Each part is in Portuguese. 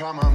come on.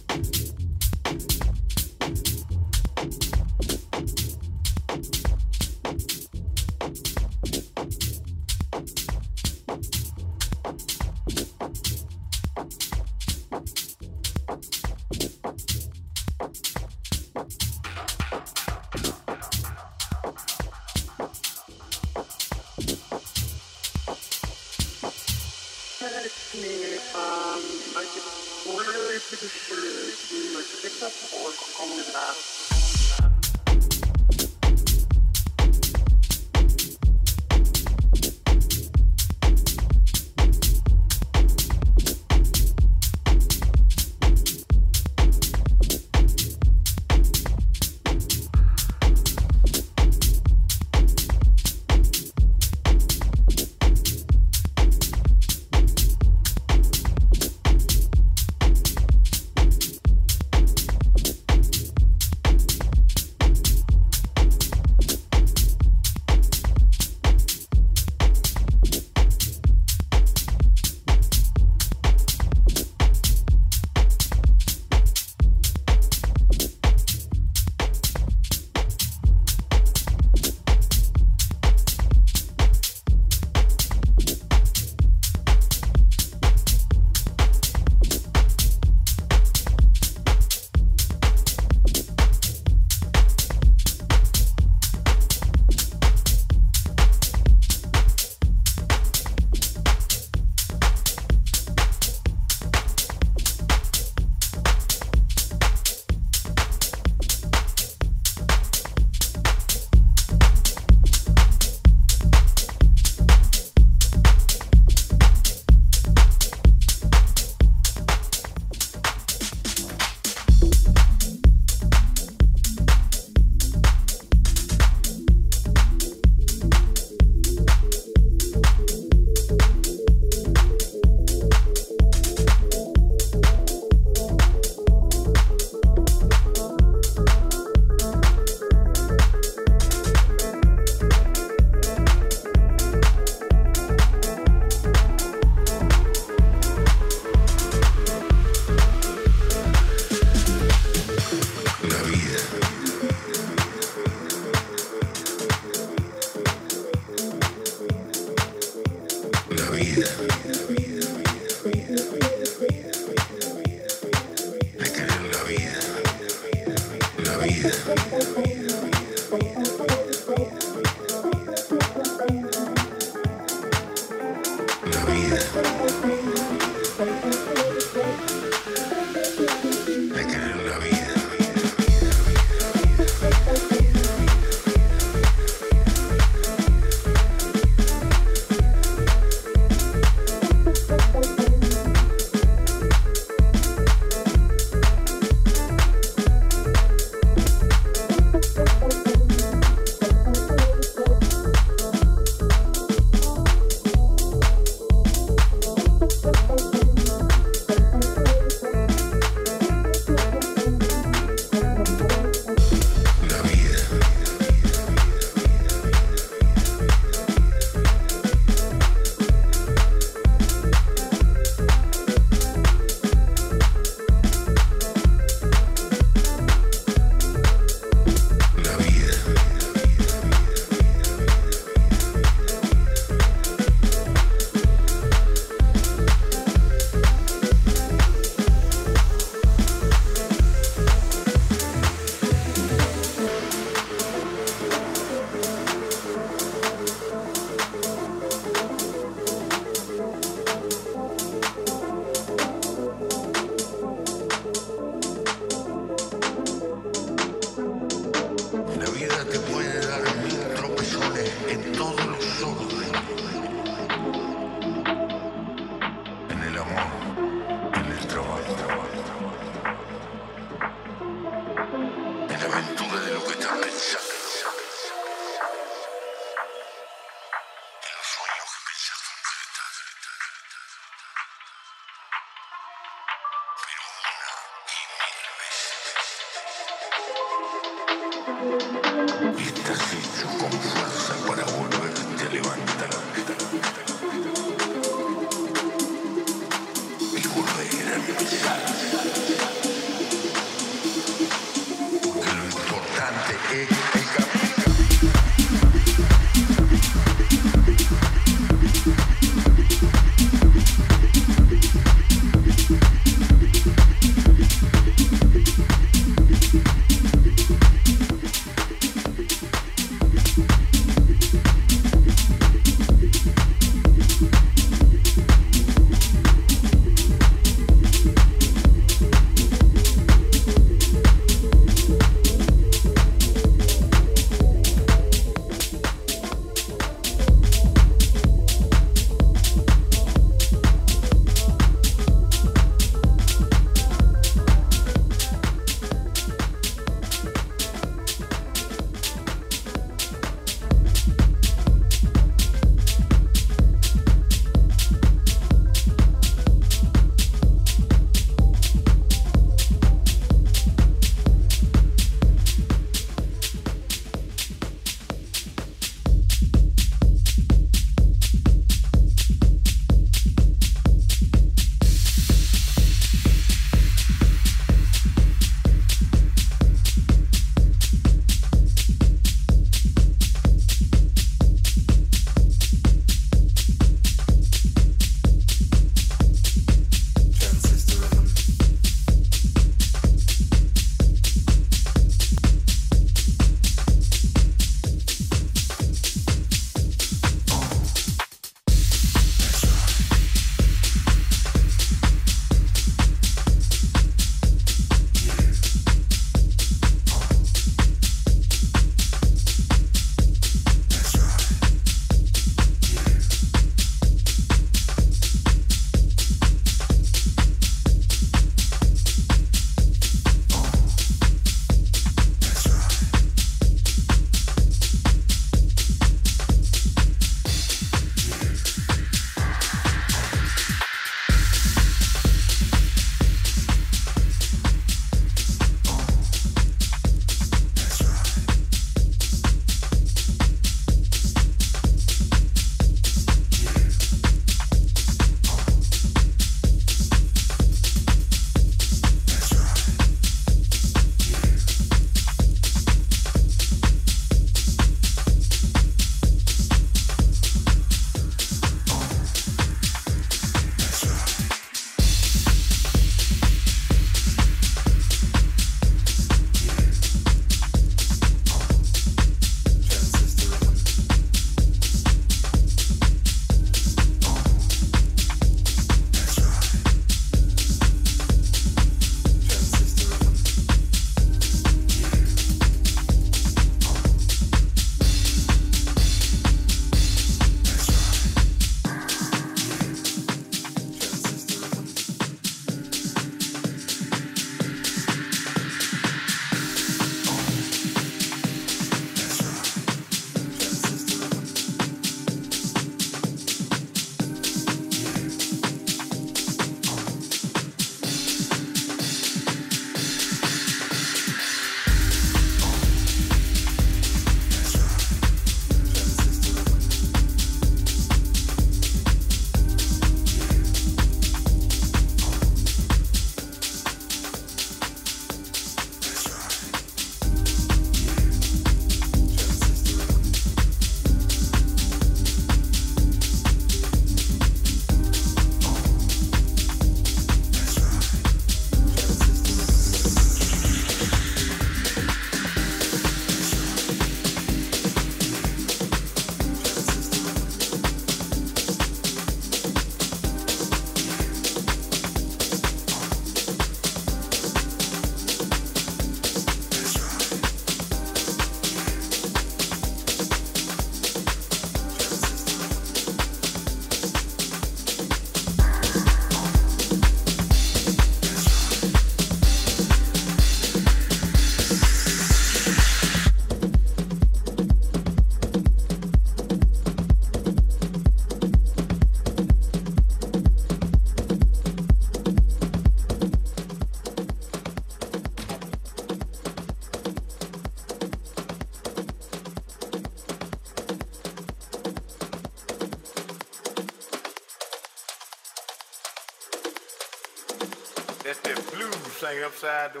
side to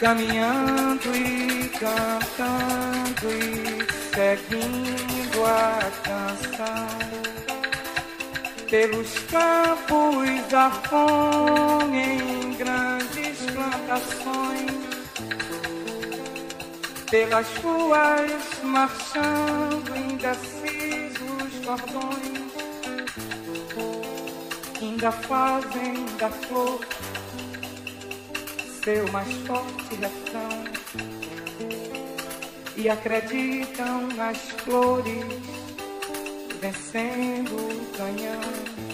caminhando e cantando e seguindo sua canção. Pelos campos a fome em grandes plantações, pelas ruas marchando indecisos cordões, ainda fazem da flor seu mais forte refrão e acreditam nas flores vencendo o canhão.